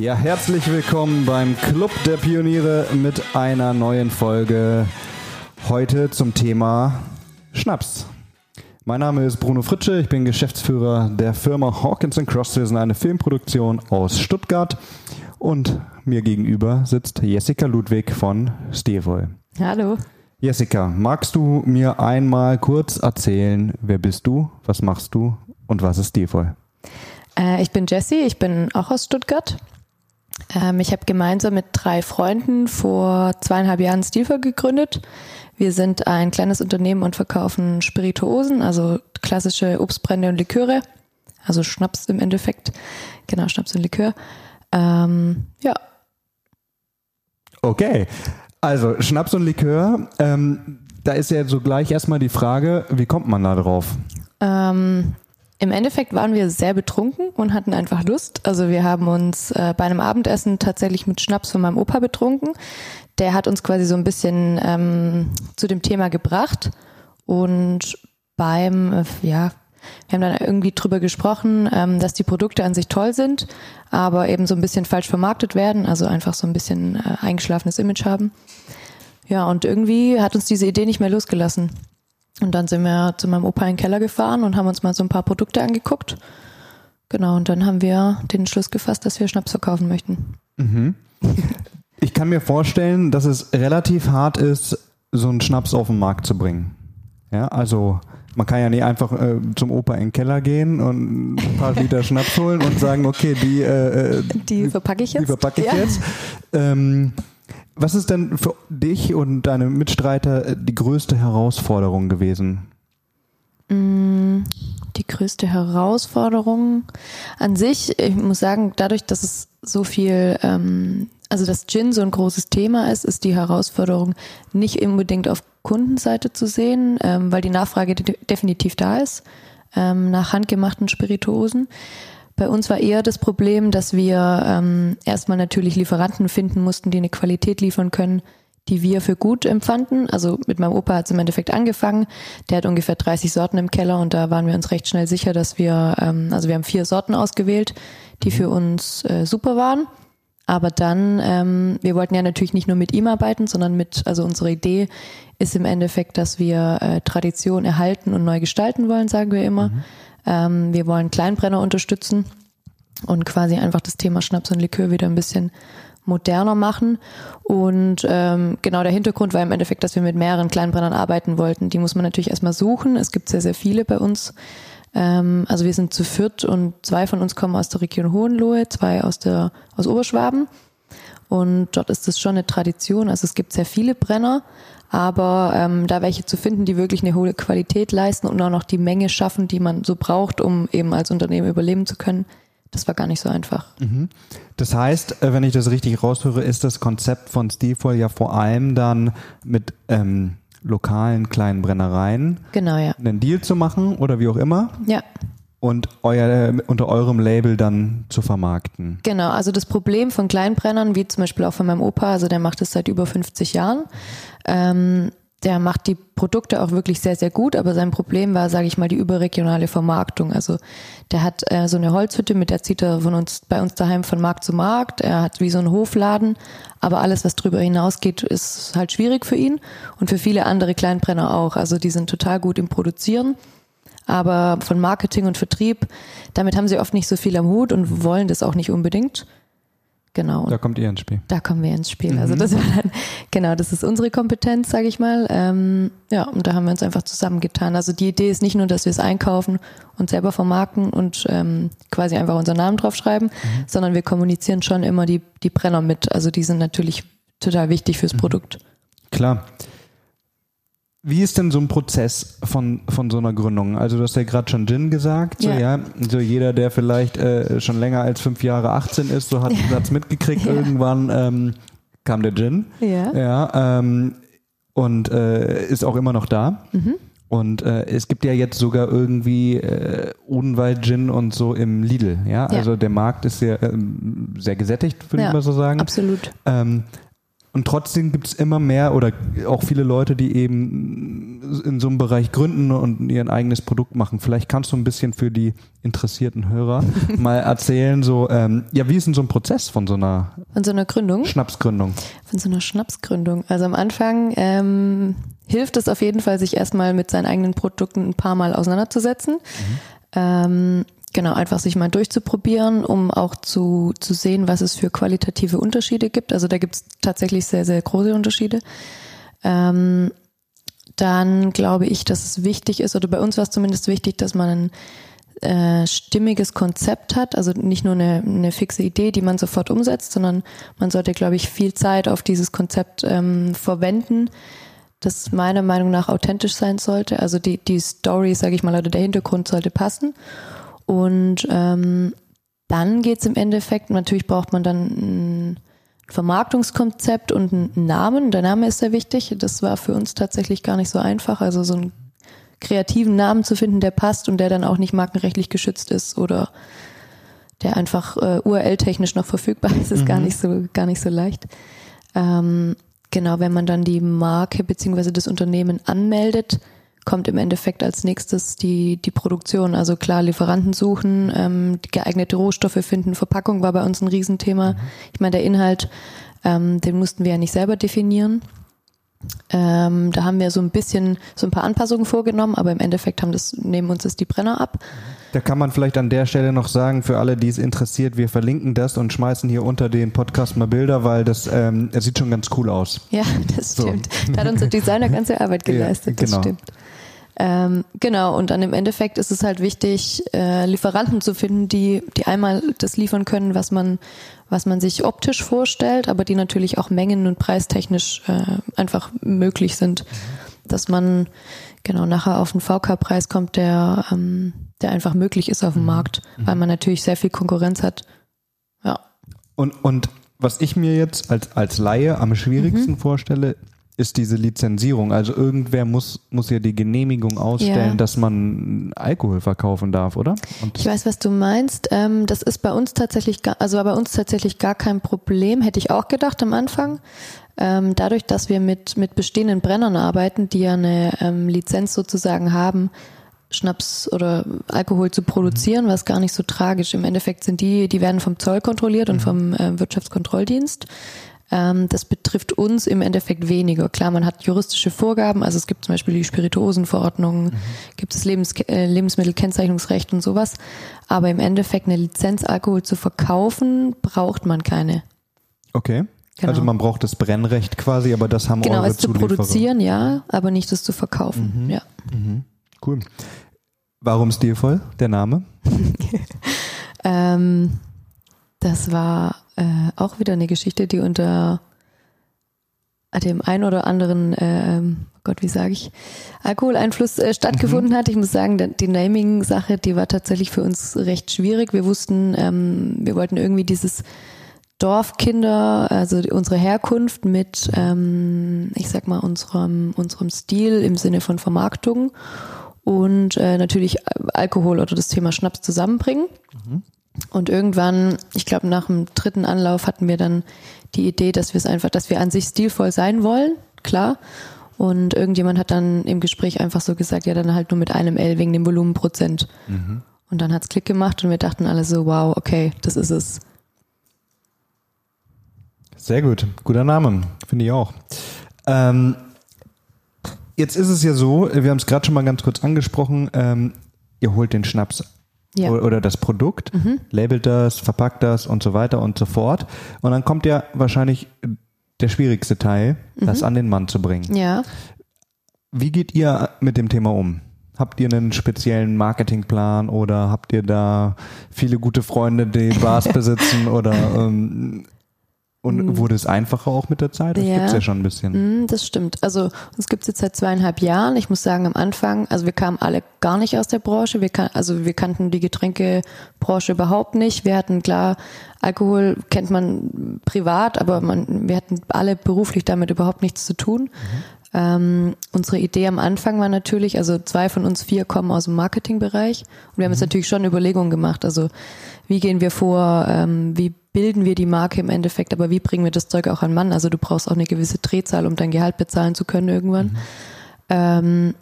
Ja, herzlich willkommen beim Club der Pioniere mit einer neuen Folge. Heute zum Thema Schnaps. Mein Name ist Bruno Fritsche, ich bin Geschäftsführer der Firma Hawkins Cross. Wir sind eine Filmproduktion aus Stuttgart und mir gegenüber sitzt Jessica Ludwig von Stevol. Hallo. Jessica, magst du mir einmal kurz erzählen, wer bist du, was machst du und was ist Stevol? Äh, ich bin Jessie, ich bin auch aus Stuttgart. Ähm, ich habe gemeinsam mit drei Freunden vor zweieinhalb Jahren Stilfer gegründet. Wir sind ein kleines Unternehmen und verkaufen Spirituosen, also klassische Obstbrände und Liköre. Also Schnaps im Endeffekt. Genau, Schnaps und Likör. Ähm, ja. Okay. Also Schnaps und Likör. Ähm, da ist ja so gleich erstmal die Frage, wie kommt man da drauf? Ähm, im Endeffekt waren wir sehr betrunken und hatten einfach Lust. Also wir haben uns äh, bei einem Abendessen tatsächlich mit Schnaps von meinem Opa betrunken. Der hat uns quasi so ein bisschen ähm, zu dem Thema gebracht. Und beim, äh, ja, wir haben dann irgendwie drüber gesprochen, ähm, dass die Produkte an sich toll sind, aber eben so ein bisschen falsch vermarktet werden, also einfach so ein bisschen äh, eingeschlafenes Image haben. Ja, und irgendwie hat uns diese Idee nicht mehr losgelassen. Und dann sind wir zu meinem Opa in den Keller gefahren und haben uns mal so ein paar Produkte angeguckt. Genau, und dann haben wir den Schluss gefasst, dass wir Schnaps verkaufen möchten. Mhm. Ich kann mir vorstellen, dass es relativ hart ist, so einen Schnaps auf den Markt zu bringen. Ja, also man kann ja nicht einfach äh, zum Opa in den Keller gehen und ein paar Liter Schnaps holen und sagen, okay, die, äh, äh die verpacke ich jetzt. Die verpacke ich ja. jetzt. Ähm, was ist denn für dich und deine Mitstreiter äh, die größte Herausforderung gewesen? Mm, die größte Herausforderung an sich, ich muss sagen, dadurch, dass es so viel, ähm, also dass Gin so ein großes Thema ist, ist die Herausforderung nicht unbedingt auf Kundenseite zu sehen, ähm, weil die Nachfrage definitiv da ist ähm, nach handgemachten Spirituosen. Bei uns war eher das Problem, dass wir ähm, erstmal natürlich Lieferanten finden mussten, die eine Qualität liefern können, die wir für gut empfanden. Also mit meinem Opa hat es im Endeffekt angefangen. Der hat ungefähr 30 Sorten im Keller und da waren wir uns recht schnell sicher, dass wir, ähm, also wir haben vier Sorten ausgewählt, die für uns äh, super waren. Aber dann, ähm, wir wollten ja natürlich nicht nur mit ihm arbeiten, sondern mit, also unsere Idee ist im Endeffekt, dass wir äh, Tradition erhalten und neu gestalten wollen, sagen wir immer. Mhm. Ähm, wir wollen Kleinbrenner unterstützen und quasi einfach das Thema Schnaps und Likör wieder ein bisschen moderner machen. Und ähm, genau der Hintergrund war im Endeffekt, dass wir mit mehreren Kleinbrennern arbeiten wollten. Die muss man natürlich erstmal suchen. Es gibt sehr, sehr viele bei uns. Ähm, also wir sind zu viert und zwei von uns kommen aus der Region Hohenlohe, zwei aus der aus Oberschwaben. Und dort ist es schon eine Tradition. Also es gibt sehr viele Brenner, aber ähm, da welche zu finden, die wirklich eine hohe Qualität leisten und auch noch die Menge schaffen, die man so braucht, um eben als Unternehmen überleben zu können, das war gar nicht so einfach. Mhm. Das heißt, äh, wenn ich das richtig raushöre, ist das Konzept von Stilvoll ja vor allem dann mit ähm, lokalen kleinen Brennereien genau, ja. einen Deal zu machen oder wie auch immer. Ja und euer, unter eurem Label dann zu vermarkten. Genau, also das Problem von Kleinbrennern, wie zum Beispiel auch von meinem Opa, also der macht es seit über 50 Jahren, ähm, der macht die Produkte auch wirklich sehr, sehr gut, aber sein Problem war, sage ich mal, die überregionale Vermarktung. Also der hat äh, so eine Holzhütte, mit der zieht er von uns, bei uns daheim von Markt zu Markt. Er hat wie so einen Hofladen, aber alles, was drüber hinausgeht, ist halt schwierig für ihn und für viele andere Kleinbrenner auch. Also die sind total gut im Produzieren aber von Marketing und Vertrieb, damit haben sie oft nicht so viel am Hut und wollen das auch nicht unbedingt. Genau. Da kommt ihr ins Spiel. Da kommen wir ins Spiel. Also mhm. Das war dann, genau, das ist unsere Kompetenz, sage ich mal. Ähm, ja, und da haben wir uns einfach zusammengetan. Also die Idee ist nicht nur, dass wir es einkaufen und selber vermarkten und ähm, quasi einfach unseren Namen draufschreiben, mhm. sondern wir kommunizieren schon immer die, die Brenner mit. Also die sind natürlich total wichtig fürs mhm. Produkt. Klar. Wie ist denn so ein Prozess von, von so einer Gründung? Also du hast ja gerade schon Gin gesagt, so, ja. ja. So jeder, der vielleicht äh, schon länger als fünf Jahre 18 ist, so hat es mitgekriegt, ja. irgendwann ähm, kam der Gin. Ja. ja ähm, und äh, ist auch immer noch da. Mhm. Und äh, es gibt ja jetzt sogar irgendwie äh, Odenwald Gin und so im Lidl. Ja, also der Markt ist sehr, ähm, sehr gesättigt, würde ich mal so sagen. Absolut. Ähm, und trotzdem gibt es immer mehr oder auch viele Leute, die eben in so einem Bereich gründen und ihr eigenes Produkt machen. Vielleicht kannst du ein bisschen für die interessierten Hörer mal erzählen, so, ähm, ja, wie ist denn so ein Prozess von so einer, von so einer Gründung? Schnapsgründung. Von so einer Schnapsgründung. Also am Anfang ähm, hilft es auf jeden Fall, sich erstmal mit seinen eigenen Produkten ein paar Mal auseinanderzusetzen. Mhm. Ähm, genau, einfach sich mal durchzuprobieren, um auch zu, zu sehen, was es für qualitative Unterschiede gibt. Also da gibt es tatsächlich sehr, sehr große Unterschiede. Ähm, dann glaube ich, dass es wichtig ist, oder bei uns war es zumindest wichtig, dass man ein äh, stimmiges Konzept hat, also nicht nur eine, eine fixe Idee, die man sofort umsetzt, sondern man sollte, glaube ich, viel Zeit auf dieses Konzept ähm, verwenden, das meiner Meinung nach authentisch sein sollte. Also die, die Story, sage ich mal, oder der Hintergrund sollte passen. Und ähm, dann geht's im Endeffekt, natürlich braucht man dann ein Vermarktungskonzept und einen Namen. Der Name ist sehr wichtig. Das war für uns tatsächlich gar nicht so einfach. Also so einen kreativen Namen zu finden, der passt und der dann auch nicht markenrechtlich geschützt ist oder der einfach äh, URL-technisch noch verfügbar ist, ist mhm. gar nicht so gar nicht so leicht. Ähm, genau, wenn man dann die Marke beziehungsweise das Unternehmen anmeldet, kommt im Endeffekt als nächstes die, die Produktion. Also klar, Lieferanten suchen, ähm, geeignete Rohstoffe finden, Verpackung war bei uns ein Riesenthema. Mhm. Ich meine, der Inhalt, ähm, den mussten wir ja nicht selber definieren. Ähm, da haben wir so ein bisschen, so ein paar Anpassungen vorgenommen, aber im Endeffekt haben das, nehmen uns das die Brenner ab. Da kann man vielleicht an der Stelle noch sagen, für alle, die es interessiert, wir verlinken das und schmeißen hier unter den Podcast mal Bilder, weil das, ähm, es sieht schon ganz cool aus. Ja, das stimmt. So. Da hat unser Designer ganze Arbeit geleistet, ja, genau. das stimmt. Ähm, genau, und dann im Endeffekt ist es halt wichtig, äh, Lieferanten zu finden, die, die einmal das liefern können, was man, was man sich optisch vorstellt, aber die natürlich auch mengen- und preistechnisch äh, einfach möglich sind. Dass man genau nachher auf einen VK-Preis kommt, der, ähm, der einfach möglich ist auf dem mhm. Markt, weil man natürlich sehr viel Konkurrenz hat. Ja. Und, und was ich mir jetzt als, als Laie am schwierigsten mhm. vorstelle, ist diese Lizenzierung. Also irgendwer muss, muss ja die Genehmigung ausstellen, ja. dass man Alkohol verkaufen darf, oder? Und ich weiß, was du meinst. Ähm, das ist bei uns tatsächlich, gar, also bei uns tatsächlich gar kein Problem, hätte ich auch gedacht am Anfang. Ähm, dadurch, dass wir mit, mit bestehenden Brennern arbeiten, die ja eine ähm, Lizenz sozusagen haben, Schnaps oder Alkohol zu produzieren, was gar nicht so tragisch. Im Endeffekt sind die, die werden vom Zoll kontrolliert und mhm. vom äh, Wirtschaftskontrolldienst. Ähm, das betrifft uns im Endeffekt weniger. Klar, man hat juristische Vorgaben, also es gibt zum Beispiel die Spirituosenverordnung, mhm. gibt es Lebens äh, Lebensmittelkennzeichnungsrecht und sowas. Aber im Endeffekt eine Lizenz Alkohol zu verkaufen, braucht man keine. Okay. Genau. Also man braucht das Brennrecht quasi, aber das haben genau, eure es zu produzieren, ja, aber nicht das zu verkaufen. Mhm. Ja. Mhm. Cool. Warum stilvoll, der Name? ähm, das war äh, auch wieder eine Geschichte, die unter dem ein oder anderen, äh, Gott, wie sage ich, Alkoholeinfluss äh, stattgefunden mhm. hat. Ich muss sagen, die Naming-Sache, die war tatsächlich für uns recht schwierig. Wir wussten, ähm, wir wollten irgendwie dieses Dorfkinder, also unsere Herkunft mit, ähm, ich sag mal, unserem, unserem Stil im Sinne von Vermarktung und äh, natürlich Alkohol oder das Thema Schnaps zusammenbringen. Mhm. Und irgendwann, ich glaube nach dem dritten Anlauf hatten wir dann die Idee, dass wir es einfach, dass wir an sich stilvoll sein wollen, klar. Und irgendjemand hat dann im Gespräch einfach so gesagt, ja, dann halt nur mit einem L wegen dem Volumenprozent. Mhm. Und dann hat's Klick gemacht und wir dachten alle so, wow, okay, das ist es. Sehr gut, guter Name, finde ich auch. Ähm, jetzt ist es ja so, wir haben es gerade schon mal ganz kurz angesprochen, ähm, ihr holt den Schnaps ja. oder das Produkt, mhm. labelt das, verpackt das und so weiter und so fort. Und dann kommt ja wahrscheinlich der schwierigste Teil, mhm. das an den Mann zu bringen. Ja. Wie geht ihr mit dem Thema um? Habt ihr einen speziellen Marketingplan oder habt ihr da viele gute Freunde, die Bars besitzen oder ähm, und mhm. wurde es einfacher auch mit der Zeit? Das ja. gibt es ja schon ein bisschen. Mhm, das stimmt. Also uns gibt es jetzt seit zweieinhalb Jahren. Ich muss sagen, am Anfang, also wir kamen alle gar nicht aus der Branche. Wir kan also wir kannten die Getränkebranche überhaupt nicht. Wir hatten klar, Alkohol kennt man privat, aber man, wir hatten alle beruflich damit überhaupt nichts zu tun. Mhm. Ähm, unsere Idee am Anfang war natürlich, also zwei von uns vier kommen aus dem Marketingbereich und wir haben mhm. uns natürlich schon Überlegungen gemacht. Also wie gehen wir vor, ähm, wie bilden wir die Marke im Endeffekt, aber wie bringen wir das Zeug auch an Mann? Also du brauchst auch eine gewisse Drehzahl, um dein Gehalt bezahlen zu können irgendwann. Mhm. Ähm,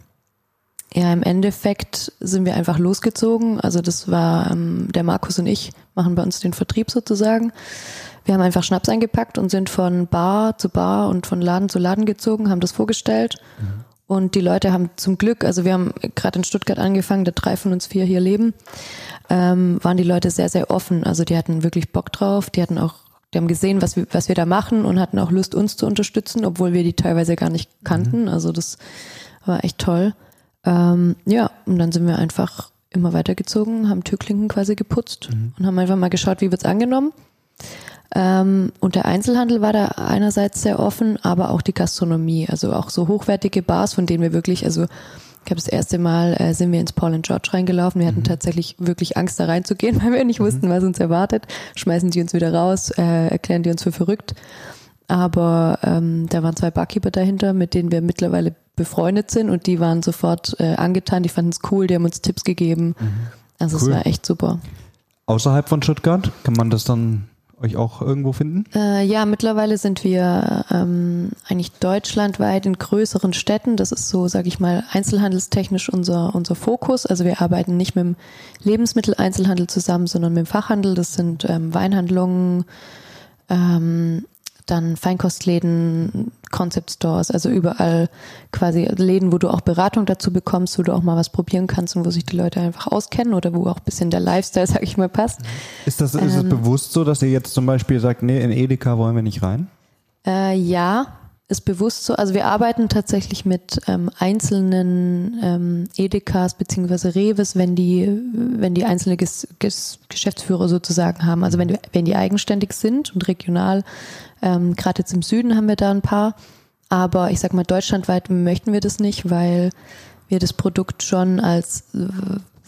ja, im Endeffekt sind wir einfach losgezogen. Also das war ähm, der Markus und ich machen bei uns den Vertrieb sozusagen. Wir haben einfach Schnaps eingepackt und sind von Bar zu Bar und von Laden zu Laden gezogen, haben das vorgestellt. Mhm. Und die Leute haben zum Glück, also wir haben gerade in Stuttgart angefangen, da drei von uns vier hier leben, ähm, waren die Leute sehr, sehr offen. Also die hatten wirklich Bock drauf, die hatten auch, die haben gesehen, was wir, was wir da machen und hatten auch Lust, uns zu unterstützen, obwohl wir die teilweise gar nicht kannten. Mhm. Also das war echt toll. Ähm, ja, und dann sind wir einfach immer weitergezogen, haben Türklinken quasi geputzt mhm. und haben einfach mal geschaut, wie wird's angenommen. Ähm, und der Einzelhandel war da einerseits sehr offen, aber auch die Gastronomie, also auch so hochwertige Bars, von denen wir wirklich, also ich habe das erste Mal äh, sind wir ins Paul and George reingelaufen. Wir hatten mhm. tatsächlich wirklich Angst, da reinzugehen, weil wir nicht mhm. wussten, was uns erwartet. Schmeißen die uns wieder raus, äh, erklären die uns für verrückt. Aber ähm, da waren zwei Barkeeper dahinter, mit denen wir mittlerweile befreundet sind und die waren sofort äh, angetan, die fanden es cool, die haben uns Tipps gegeben. Mhm. Also cool. es war echt super. Außerhalb von Stuttgart kann man das dann euch auch irgendwo finden? Äh, ja, mittlerweile sind wir ähm, eigentlich deutschlandweit in größeren Städten. Das ist so, sage ich mal, einzelhandelstechnisch unser, unser Fokus. Also wir arbeiten nicht mit dem Lebensmitteleinzelhandel zusammen, sondern mit dem Fachhandel. Das sind ähm, Weinhandlungen, ähm, dann Feinkostläden, Concept Stores, also überall quasi Läden, wo du auch Beratung dazu bekommst, wo du auch mal was probieren kannst und wo sich die Leute einfach auskennen oder wo auch ein bisschen der Lifestyle, sag ich mal, passt. Ist das, ist es ähm, bewusst so, dass ihr jetzt zum Beispiel sagt, nee, in Edeka wollen wir nicht rein? Äh, ja, ist bewusst so. Also wir arbeiten tatsächlich mit ähm, einzelnen ähm, Edekas beziehungsweise Reves, wenn die, wenn die einzelne Ges Ges Geschäftsführer sozusagen haben. Also wenn die, wenn die eigenständig sind und regional. Ähm, Gerade jetzt im Süden haben wir da ein paar. Aber ich sag mal, deutschlandweit möchten wir das nicht, weil wir das Produkt schon als äh,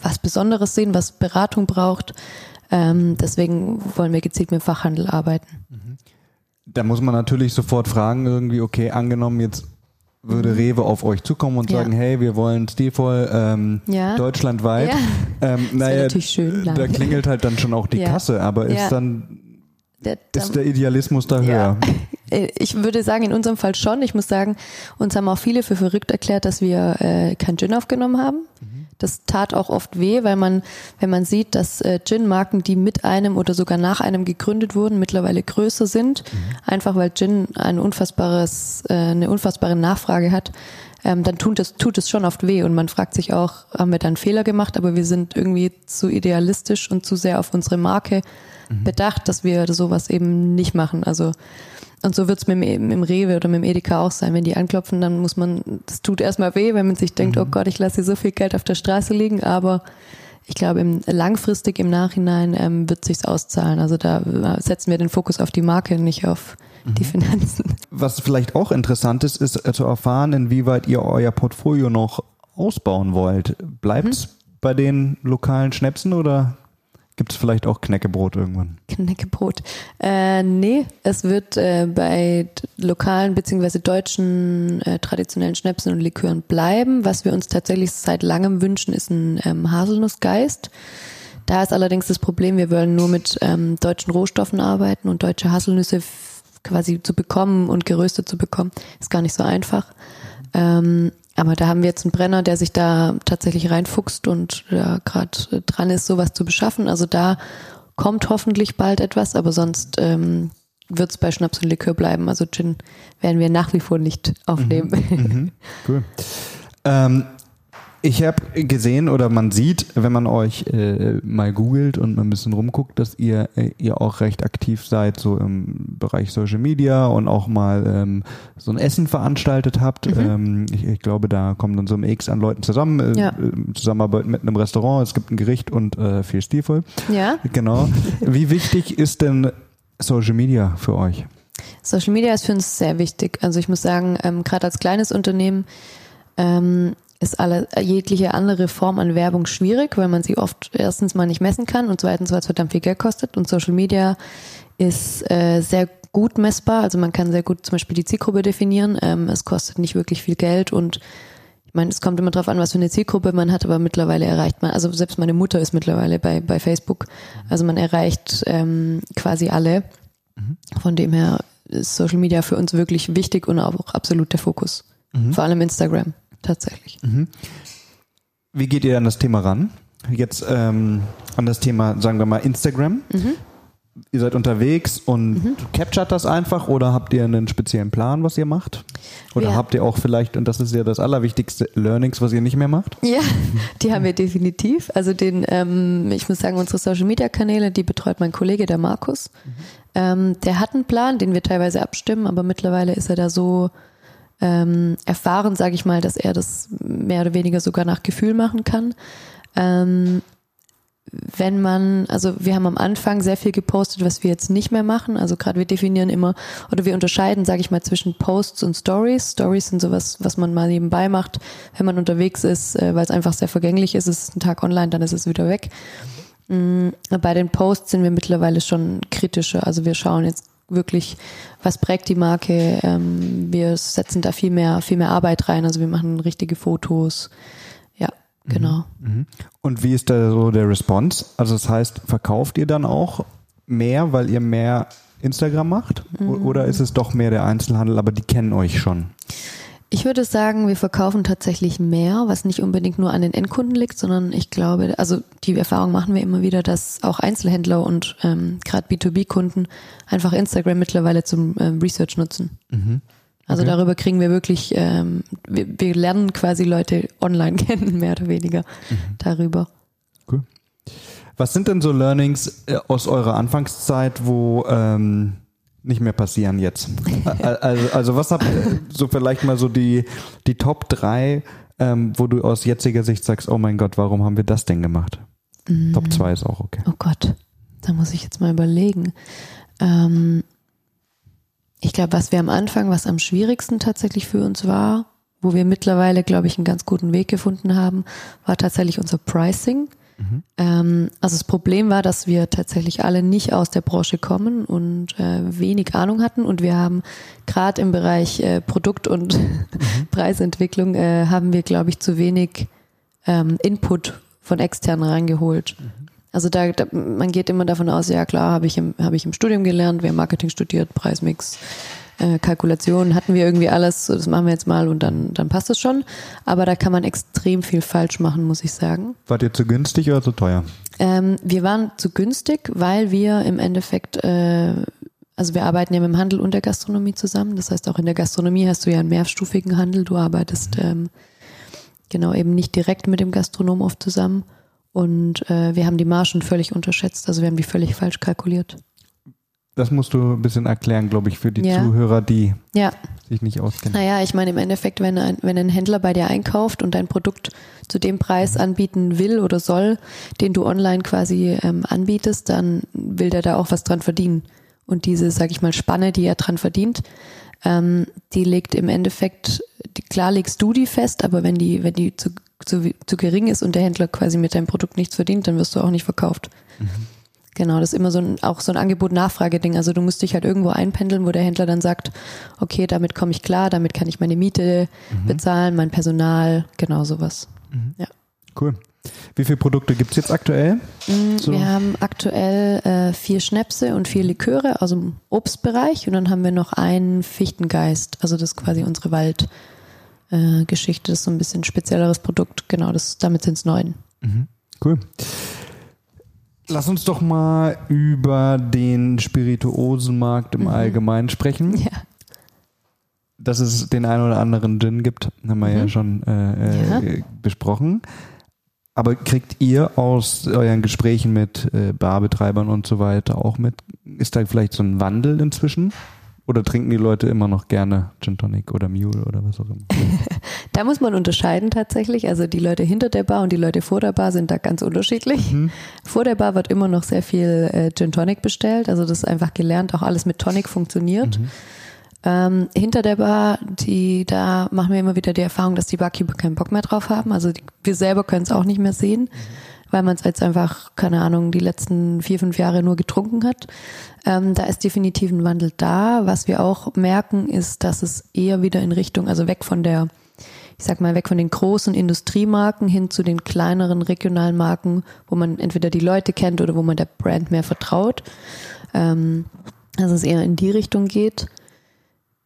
was Besonderes sehen, was Beratung braucht. Ähm, deswegen wollen wir gezielt mit dem Fachhandel arbeiten. Mhm. Da muss man natürlich sofort fragen, irgendwie, okay, angenommen, jetzt würde mhm. Rewe auf euch zukommen und ja. sagen, hey, wir wollen stilvoll ähm, ja. deutschlandweit. Ja. Ähm, naja, natürlich schön. Da klingelt halt dann schon auch die Kasse, aber ist dann der, ist der Idealismus da höher? Äh, ich würde sagen, in unserem Fall schon. Ich muss sagen, uns haben auch viele für verrückt erklärt, dass wir äh, kein Gin aufgenommen haben. Mhm. Das tat auch oft weh, weil man, wenn man sieht, dass äh, Gin-Marken, die mit einem oder sogar nach einem gegründet wurden, mittlerweile größer sind, mhm. einfach weil Gin ein unfassbares, äh, eine unfassbare Nachfrage hat, ähm, dann tut es, tut es schon oft weh und man fragt sich auch, haben wir da einen Fehler gemacht, aber wir sind irgendwie zu idealistisch und zu sehr auf unsere Marke mhm. bedacht, dass wir sowas eben nicht machen. Also und so wird es mit dem, im Rewe oder mit dem Edeka auch sein. Wenn die anklopfen, dann muss man, das tut erstmal weh, wenn man sich denkt, mhm. oh Gott, ich lasse hier so viel Geld auf der Straße liegen, aber ich glaube, im, langfristig im Nachhinein ähm, wird sich's auszahlen. Also da äh, setzen wir den Fokus auf die Marke, nicht auf mhm. die Finanzen. Was vielleicht auch interessant ist, ist äh, zu erfahren, inwieweit ihr euer Portfolio noch ausbauen wollt. Bleibt's mhm. bei den lokalen Schnäpsen oder Gibt es vielleicht auch Knäckebrot irgendwann? Knäckebrot. Äh, nee, es wird äh, bei lokalen bzw. deutschen äh, traditionellen Schnäpsen und Likören bleiben. Was wir uns tatsächlich seit langem wünschen, ist ein ähm, Haselnussgeist. Da ist allerdings das Problem, wir wollen nur mit ähm, deutschen Rohstoffen arbeiten und deutsche Haselnüsse quasi zu bekommen und geröstet zu bekommen, ist gar nicht so einfach. Ähm, aber da haben wir jetzt einen Brenner, der sich da tatsächlich reinfuchst und ja, gerade dran ist, sowas zu beschaffen. Also da kommt hoffentlich bald etwas, aber sonst ähm, wird es bei Schnaps und Likör bleiben. Also Gin werden wir nach wie vor nicht aufnehmen. Mhm, mhm, cool. Ähm, ich habe gesehen oder man sieht, wenn man euch äh, mal googelt und mal ein bisschen rumguckt, dass ihr, äh, ihr auch recht aktiv seid, so im Bereich Social Media und auch mal ähm, so ein Essen veranstaltet habt. Mhm. Ähm, ich, ich, glaube, da kommen dann so ein X an Leuten zusammen, äh, ja. äh, Zusammenarbeit mit einem Restaurant, es gibt ein Gericht und äh, viel stilvoll. Ja. Genau. Wie wichtig ist denn Social Media für euch? Social Media ist für uns sehr wichtig. Also ich muss sagen, ähm, gerade als kleines Unternehmen ähm, ist alle, jegliche andere Form an Werbung schwierig, weil man sie oft erstens mal nicht messen kann und zweitens, weil es verdammt viel Geld kostet. Und Social Media ist äh, sehr gut messbar. Also man kann sehr gut zum Beispiel die Zielgruppe definieren. Ähm, es kostet nicht wirklich viel Geld und ich meine, es kommt immer drauf an, was für eine Zielgruppe man hat, aber mittlerweile erreicht man, also selbst meine Mutter ist mittlerweile bei, bei Facebook. Also man erreicht ähm, quasi alle. Von dem her ist Social Media für uns wirklich wichtig und auch absolut der Fokus. Vor allem Instagram, tatsächlich. Wie geht ihr an das Thema ran? Jetzt ähm, an das Thema, sagen wir mal, Instagram. Ihr seid unterwegs und captured das einfach oder habt ihr einen speziellen Plan, was ihr macht? Oder Wir- habt ihr auch vielleicht, und das ist ja das Allerwichtigste, Learnings, was ihr nicht mehr macht? Ja, die haben wir definitiv. Also den, ähm, ich muss sagen, unsere Social Media Kanäle, die betreut mein Kollege, der Markus. Ähm, der hat einen Plan, den wir teilweise abstimmen, aber mittlerweile ist er da so ähm, erfahren, sage ich mal, dass er das mehr oder weniger sogar nach Gefühl machen kann. Ähm, wenn man, also wir haben am Anfang sehr viel gepostet, was wir jetzt nicht mehr machen. Also gerade wir definieren immer oder wir unterscheiden, sage ich mal, zwischen Posts und Stories. Stories sind sowas, was man mal nebenbei macht, wenn man unterwegs ist, äh, weil es einfach sehr vergänglich ist. Es ist ein Tag online, dann ist es wieder weg. Mm, Bei den Posts sind wir mittlerweile schon kritischer. Also wir schauen jetzt wirklich, was prägt die Marke. Ähm, wir setzen da viel mehr, viel mehr Arbeit rein. Also wir machen richtige Fotos. Ja, genau. Und wie ist da so der Response? Also das heißt, verkauft ihr dann auch mehr, weil ihr mehr Instagram macht? O- Oder ist es doch mehr der Einzelhandel, aber die kennen euch schon? Ich würde sagen, wir verkaufen tatsächlich mehr, was nicht unbedingt nur an den Endkunden liegt, sondern ich glaube, also die Erfahrung machen wir immer wieder, dass auch Einzelhändler und ähm, gerade B2B-Kunden einfach Instagram mittlerweile zum ähm, Research nutzen. Also Okay. darüber kriegen wir wirklich, ähm, wir, wir lernen quasi Leute online kennen, mehr oder weniger darüber. Cool. Was sind denn so Learnings äh, aus eurer Anfangszeit, wo ähm, nicht mehr passieren jetzt? Also, also was habt ihr so vielleicht mal so die, die Top 3, ähm, wo du aus jetziger Sicht sagst, oh mein Gott, warum haben wir das denn gemacht? Top 2 ist auch okay. Oh Gott, da muss ich jetzt mal überlegen. Ähm, ich glaube, was wir am Anfang, was am schwierigsten tatsächlich für uns war, wo wir mittlerweile, glaube ich, einen ganz guten Weg gefunden haben, war tatsächlich unser Pricing. Ähm, also das Problem war, dass wir tatsächlich alle nicht aus der Branche kommen und äh, wenig Ahnung hatten und wir haben gerade im Bereich äh, Produkt- und Preisentwicklung äh, haben wir, glaube ich, zu wenig ähm, Input von externen reingeholt. Also da, man geht immer davon aus, ja klar, habe ich, im, ich im Studium gelernt, wir haben Marketing studiert, Preismix, äh, Kalkulation, hatten wir irgendwie alles, so, das machen wir jetzt mal und dann, dann passt es schon. Aber da kann man extrem viel falsch machen, muss ich sagen. Wart ihr zu günstig oder zu teuer? Ähm, wir waren zu günstig, weil wir im Endeffekt, äh, also wir arbeiten ja mit dem Handel und der Gastronomie zusammen. Das heißt, auch in der Gastronomie hast du ja einen mehrstufigen Handel. Du arbeitest ähm, genau eben nicht direkt mit dem Gastronom oft zusammen. Und äh, wir haben die Margen völlig unterschätzt. Also wir haben die völlig falsch kalkuliert. Das musst du ein bisschen erklären, glaube ich, für die Ja. Zuhörer, die Ja, sich nicht auskennen. Naja, ich meine im Endeffekt, wenn ein, wenn ein Händler bei dir einkauft und dein Produkt zu dem Preis anbieten will oder soll, den du online quasi ähm, anbietest, dann will der da auch was dran verdienen. Und diese, sag ich mal, Spanne, die er dran verdient, ähm, die legt im Endeffekt, die, klar legst du die fest, aber wenn die, wenn die zu, zu, zu gering ist und der Händler quasi mit deinem Produkt nichts verdient, dann wirst du auch nicht verkauft. Genau, das ist immer so ein, auch so ein Angebot-Nachfrage-Ding. Also du musst dich halt irgendwo einpendeln, wo der Händler dann sagt, okay, damit komme ich klar, damit kann ich meine Miete bezahlen, mein Personal, genau sowas. Cool. Wie viele Produkte gibt's jetzt aktuell? So. Wir haben aktuell äh, vier Schnäpse und vier Liköre aus dem Obstbereich und dann haben wir noch einen Fichtengeist. Also das ist quasi unsere Waldgeschichte. Äh, das ist so ein bisschen spezielleres Produkt. Genau, das, damit sind es neun. Cool. Lass uns doch mal über den Spirituosenmarkt im Allgemeinen sprechen. Ja. Dass es den einen oder anderen Gin gibt, haben wir ja schon äh, äh, besprochen. Aber kriegt ihr aus euren Gesprächen mit äh, Barbetreibern und so weiter auch mit, ist da vielleicht so ein Wandel inzwischen? Oder trinken die Leute immer noch gerne Gin Tonic oder Mule oder was auch immer? Da muss man unterscheiden tatsächlich. Also die Leute hinter der Bar und die Leute vor der Bar sind da ganz unterschiedlich. Vor der Bar wird immer noch sehr viel äh, Gin Tonic bestellt. Also das ist einfach gelernt, auch alles mit Tonic funktioniert. Ähm, hinter der Bar, die, da machen wir immer wieder die Erfahrung, dass die Barkeeper keinen Bock mehr drauf haben. Also die, wir selber können es auch nicht mehr sehen, weil man es jetzt einfach, keine Ahnung, die letzten vier, fünf Jahre nur getrunken hat. Ähm, da ist definitiv ein Wandel da. Was wir auch merken, ist, dass es eher wieder in Richtung, also weg von der, ich sag mal, weg von den großen Industriemarken hin zu den kleineren regionalen Marken, wo man entweder die Leute kennt oder wo man der Brand mehr vertraut. Ähm, dass es eher in die Richtung geht.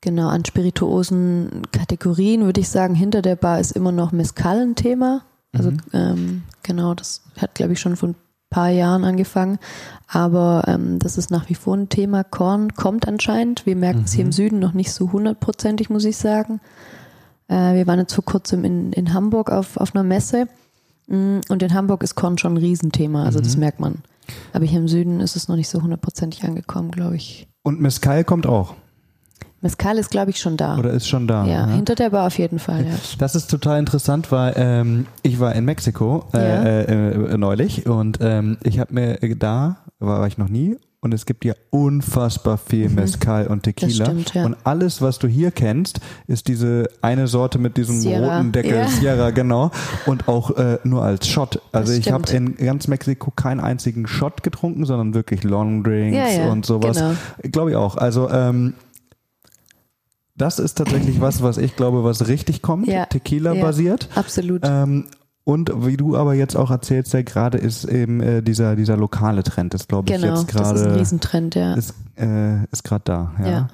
Genau, an spirituosen Kategorien würde ich sagen, hinter der Bar ist immer noch Mezcal ein Thema. Also mhm. ähm, genau, das hat, glaube ich, schon vor ein paar Jahren angefangen. Aber ähm, das ist nach wie vor ein Thema. Korn kommt anscheinend. Wir merken mhm. es hier im mhm. Süden noch nicht so hundertprozentig, muss ich sagen. Äh, wir waren jetzt vor kurzem in, in Hamburg auf, auf einer Messe. Mm, und in Hamburg ist Korn schon ein Riesenthema. Also mhm. das merkt man. Aber hier im Süden ist es noch nicht so hundertprozentig angekommen, glaube ich. Und Mescal kommt auch. Mescal ist, glaube ich, schon da. Oder ist schon da. Ja, ja, hinter der Bar auf jeden Fall. Ja. Das ist total interessant, weil ähm, ich war in Mexiko äh, ja. äh, äh, neulich und ähm, ich habe mir da, war, war ich noch nie, und es gibt ja unfassbar viel mhm. Mezcal und Tequila. Stimmt, ja. Und alles, was du hier kennst, ist diese eine Sorte mit diesem Sierra. roten Deckel, ja. Sierra, genau. Und auch äh, nur als Shot. Also das ich habe in ganz Mexiko keinen einzigen Shot getrunken, sondern wirklich Long Drinks ja, und sowas. Genau. Glaube ich auch. Also ähm, das ist tatsächlich was, was ich glaube, was richtig kommt, Tequila basiert. Absolut. Ähm, und wie du aber jetzt auch erzählst, ja gerade ist eben äh, dieser dieser lokale Trend, ist glaube ich genau, jetzt gerade. Das ist ein Riesentrend, ja. Ist, äh, ist gerade da, ja. ja.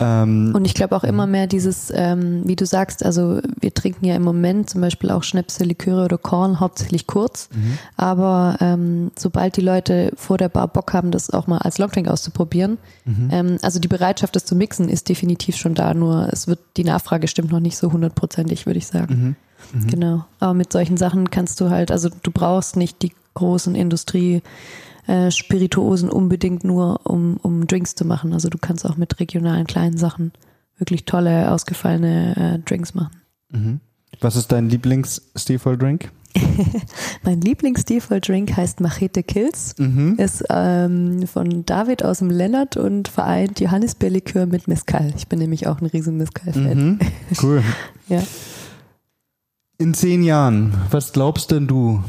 Ähm, und ich glaube auch immer mehr dieses, ähm, wie du sagst, also wir trinken ja im Moment zum Beispiel auch Schnäpse, Liköre oder Korn hauptsächlich kurz, mhm. aber ähm, sobald die Leute vor der Bar Bock haben, das auch mal als Longdrink auszuprobieren, mhm. ähm, also die Bereitschaft, das zu mixen, ist definitiv schon da, nur es wird, die Nachfrage stimmt noch nicht so hundertprozentig, würde ich sagen. Mhm. Mhm. Genau. Aber mit solchen Sachen kannst du halt, also du brauchst nicht die großen Industrie äh, Spirituosen unbedingt nur, um, um Drinks zu machen. Also du kannst auch mit regionalen kleinen Sachen wirklich tolle, ausgefallene äh, Drinks machen. Mhm. Was ist dein Lieblings-Stilvoll-Drink? mein Lieblings-Stilvoll-Drink heißt Machete Kills. Mhm. Ist ähm, von David aus dem Lennart und vereint Johannisbeerlikör mit Mezcal. Ich bin nämlich auch ein riesen Mezcal-Fan. Mhm. Cool. ja. In zehn Jahren, was glaubst denn du?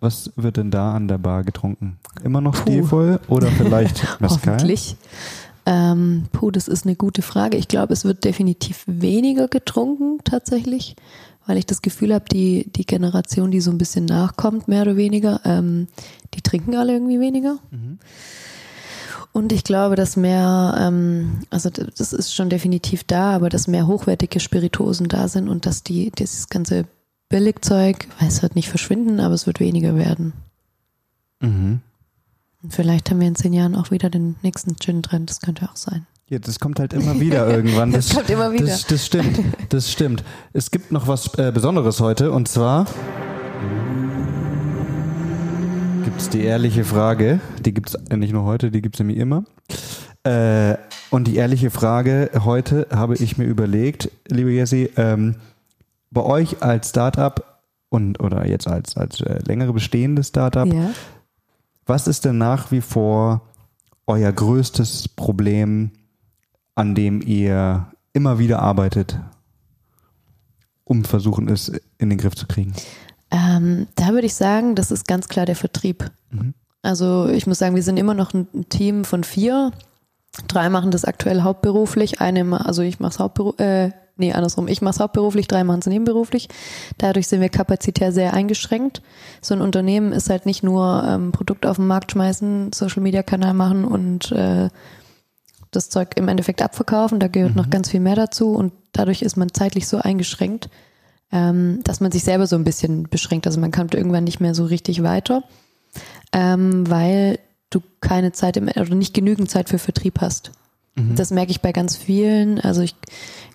Was wird denn da an der Bar getrunken? Immer noch stilvoll oder vielleicht Mezcal? Hoffentlich. Ähm, puh, das ist eine gute Frage. Ich glaube, es wird definitiv weniger getrunken tatsächlich, weil ich das Gefühl habe, die, die Generation, die so ein bisschen nachkommt, mehr oder weniger, ähm, die trinken alle irgendwie weniger. Mhm. Und ich glaube, dass mehr, ähm, also das ist schon definitiv da, aber dass mehr hochwertige Spirituosen da sind und dass die dieses ganze Billigzeug, es wird nicht verschwinden, aber es wird weniger werden. Mhm. Und vielleicht haben wir in zehn Jahren auch wieder den nächsten Gin-Trend, das könnte auch sein. Ja, das kommt halt immer wieder irgendwann. Das, das kommt immer wieder. Das, das, stimmt, das stimmt. Es gibt noch was äh, Besonderes heute und zwar gibt es die ehrliche Frage. Die gibt es nicht nur heute, die gibt es nämlich immer. Äh, und die ehrliche Frage heute habe ich mir überlegt, liebe Jessie, ähm, bei euch als Startup und oder jetzt als, als äh, längere bestehende Startup, ja. was ist denn nach wie vor euer größtes Problem, an dem ihr immer wieder arbeitet, um versuchen es in den Griff zu kriegen? Ähm, da würde ich sagen, das ist ganz klar der Vertrieb. Mhm. Also ich muss sagen, wir sind immer noch ein Team von vier. Drei machen das aktuell hauptberuflich. Eine, also ich mache es hauptberuflich, äh, nee, andersrum. Ich mache es hauptberuflich, drei machen es nebenberuflich. Dadurch sind wir kapazitär sehr eingeschränkt. So ein Unternehmen ist halt nicht nur ähm, Produkt auf den Markt schmeißen, Social Media Kanal machen und äh, das Zeug im Endeffekt abverkaufen. Da gehört mhm. noch ganz viel mehr dazu und dadurch ist man zeitlich so eingeschränkt, ähm, dass man sich selber so ein bisschen beschränkt. Also man kommt irgendwann nicht mehr so richtig weiter, ähm, weil du keine Zeit im, oder nicht genügend Zeit für Vertrieb hast. Mhm. Das merke ich bei ganz vielen. Also ich,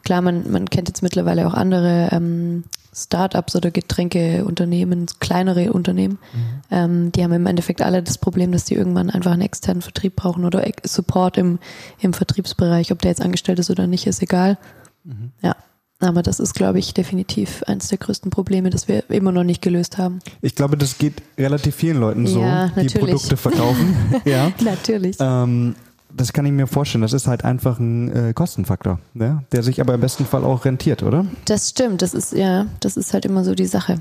klar, man, man kennt jetzt mittlerweile auch andere ähm, Startups oder Getränkeunternehmen, kleinere Unternehmen. Mhm. Ähm, die haben im Endeffekt alle das Problem, dass die irgendwann einfach einen externen Vertrieb brauchen oder Support im, im Vertriebsbereich. Ob der jetzt angestellt ist oder nicht, ist egal. Mhm. Ja. Aber das ist, glaube ich, definitiv eines der größten Probleme, das wir immer noch nicht gelöst haben. Ich glaube, das geht relativ vielen Leuten so, ja, die Produkte verkaufen. ja, natürlich. Ähm, das kann ich mir vorstellen. Das ist halt einfach ein äh, Kostenfaktor, ja? der sich aber im besten Fall auch rentiert, oder? Das stimmt. Das ist ja, das ist halt immer so die Sache.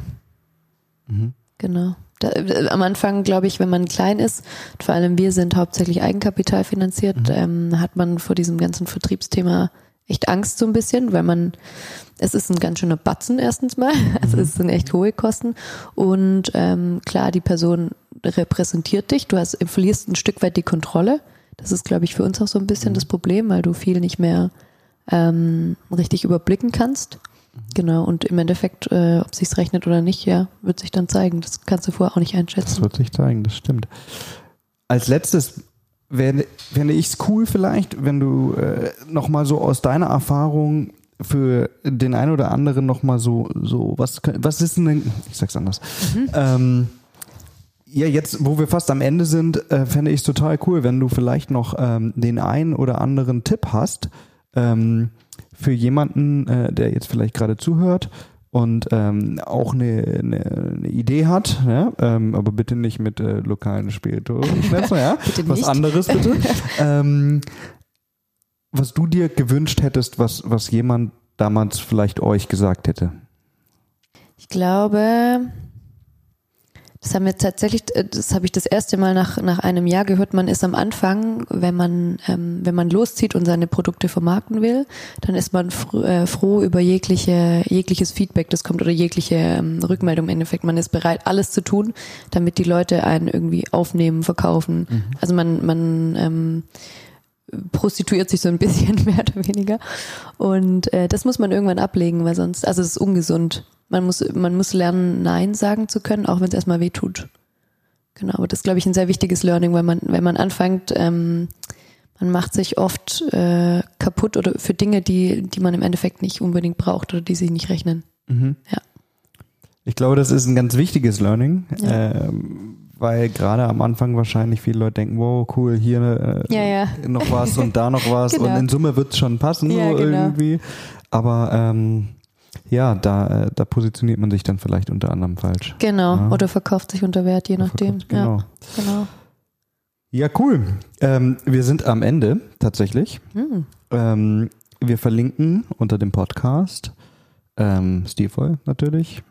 Mhm. Genau. Da, äh, am Anfang, glaube ich, wenn man klein ist, vor allem wir sind hauptsächlich Eigenkapital finanziert, mhm. ähm, hat man vor diesem ganzen Vertriebsthema echt Angst so ein bisschen, weil man, es ist ein ganz schöner Batzen erstens mal, also Mhm. es sind echt hohe Kosten und ähm, klar, die Person repräsentiert dich, du hast, verlierst ein Stück weit die Kontrolle. Das ist, glaube ich, für uns auch so ein bisschen Mhm. das Problem, weil du viel nicht mehr ähm, richtig überblicken kannst. Mhm. Genau, und im Endeffekt, äh, ob sich's rechnet oder nicht, ja, wird sich dann zeigen. Das kannst du vorher auch nicht Das einschätzen. wird sich zeigen, das stimmt. Als letztes fände fände ich es cool vielleicht, wenn du äh, nochmal so aus deiner Erfahrung für den einen oder anderen nochmal so, so, was, was ist denn, ich sag's anders. Ähm, ja, jetzt, wo wir fast am Ende sind, äh, fände ich es total cool, wenn du vielleicht noch ähm, den einen oder anderen Tipp hast ähm, für jemanden, äh, der jetzt vielleicht gerade zuhört und ähm, auch eine, eine, eine Idee hat, ja? ähm, aber bitte nicht mit äh, lokalen Spirituosen, ja? Bitte was nicht. anderes bitte. ähm, was du dir gewünscht hättest, was, was jemand damals vielleicht euch gesagt hätte. Ich glaube, das haben wir tatsächlich, äh, das habe ich das erste Mal nach, nach einem Jahr gehört. Man ist am Anfang, wenn man, ähm, wenn man loszieht und seine Produkte vermarkten will, dann ist man fr äh, froh über jegliche, jegliches Feedback, das kommt oder jegliche ähm, Rückmeldung im Endeffekt. Man ist bereit, alles zu tun, damit die Leute einen irgendwie aufnehmen, verkaufen. Also man, man, ähm, prostituiert sich so ein bisschen mehr oder weniger. Und äh, das muss man irgendwann ablegen, weil sonst, also es ist ungesund. Man muss, man muss lernen, Nein sagen zu können, auch wenn es erstmal weh tut. Genau, aber das ist, glaube ich, ein sehr wichtiges Learning, weil man, wenn man anfängt, ähm, man macht sich oft äh, kaputt oder für Dinge, die, die man im Endeffekt nicht unbedingt braucht oder die sich nicht rechnen. Ja. Ich glaube, das ist ein ganz wichtiges Learning, Ja. ähm, weil gerade am Anfang wahrscheinlich viele Leute denken, wow, cool, hier äh, Ja, ja. noch was und da noch was Genau. und in Summe wird es schon passen Ja, so genau. irgendwie. Aber ähm, ja, da, äh, da positioniert man sich dann vielleicht unter anderem falsch. Genau, oder verkauft sich unter Wert, je nachdem. Verkauft, Genau. Ja, genau. Ja, cool. Ähm, wir sind am Ende tatsächlich. Hm. Ähm, wir verlinken unter dem Podcast ähm, stilvoll natürlich.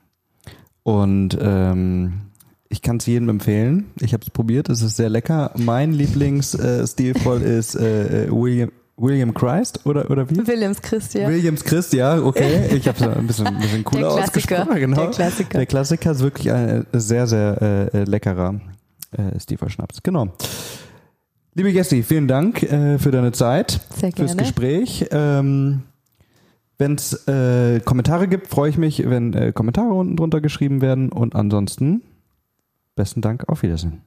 Und ähm, ich kann es jedem empfehlen. Ich habe es probiert, es ist sehr lecker. Mein Lieblings äh, ist äh, William, William Christ oder, oder wie? Williams Christian. Williams Christ, ja, okay. Ich habe es ein bisschen, ein bisschen cooler Der Klassiker. ausgesprochen. Genau. Der Klassiker. Der Klassiker ist wirklich ein äh, sehr, sehr äh, äh, leckerer äh, Stilvoll Schnaps. Genau. Liebe Jessie, vielen Dank äh, für deine Zeit, Sehr fürs gerne. Gespräch. Ähm, wenn es äh, Kommentare gibt, freue ich mich, wenn äh, Kommentare unten drunter geschrieben werden. Und ansonsten, besten Dank, auf Wiedersehen.